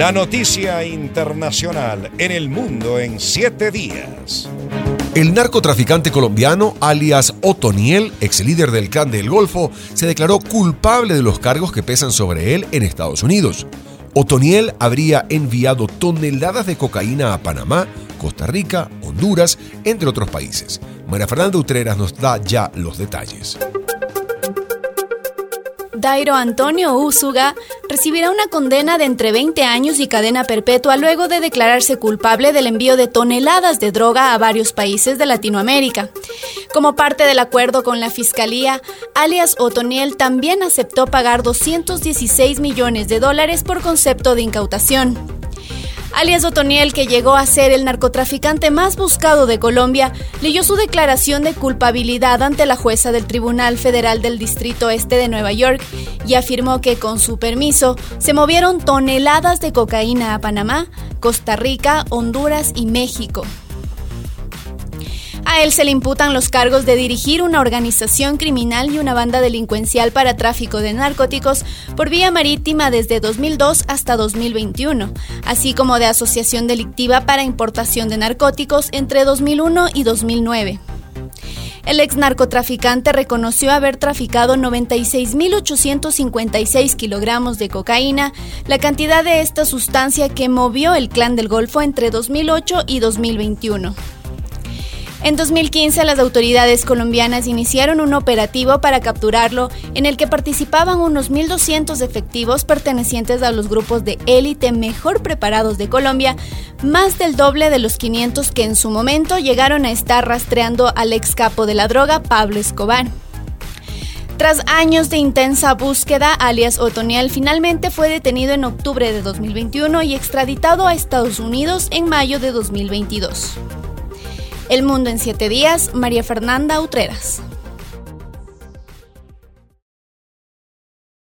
La noticia internacional en el mundo en siete días. El narcotraficante colombiano alias Otoniel, ex líder del clan del Golfo, se declaró culpable de los cargos que pesan sobre él en Estados Unidos. Otoniel habría enviado toneladas de cocaína a Panamá, Costa Rica, Honduras, entre otros países. María Fernanda Utreras nos da ya los detalles. Dairo Antonio Úsuga recibirá una condena de entre 20 años y cadena perpetua luego de declararse culpable del envío de toneladas de droga a varios países de Latinoamérica. Como parte del acuerdo con la Fiscalía, alias Otoniel también aceptó pagar 216 millones de dólares por concepto de incautación. Alias Otoniel, que llegó a ser el narcotraficante más buscado de Colombia, leyó su declaración de culpabilidad ante la jueza del Tribunal Federal del Distrito Este de Nueva York y afirmó que con su permiso se movieron toneladas de cocaína a Panamá, Costa Rica, Honduras y México. A él se le imputan los cargos de dirigir una organización criminal y una banda delincuencial para tráfico de narcóticos por vía marítima desde 2002 hasta 2021, así como de asociación delictiva para importación de narcóticos entre 2001 y 2009. El ex narcotraficante reconoció haber traficado 96.856 kilogramos de cocaína, la cantidad de esta sustancia que movió el clan del Golfo entre 2008 y 2021. En 2015 las autoridades colombianas iniciaron un operativo para capturarlo en el que participaban unos 1.200 efectivos pertenecientes a los grupos de élite mejor preparados de Colombia, más del doble de los 500 que en su momento llegaron a estar rastreando al ex capo de la droga, Pablo Escobar. Tras años de intensa búsqueda, alias Otoniel finalmente fue detenido en octubre de 2021 y extraditado a Estados Unidos en mayo de 2022. El Mundo en Siete Días, María Fernanda Utreras.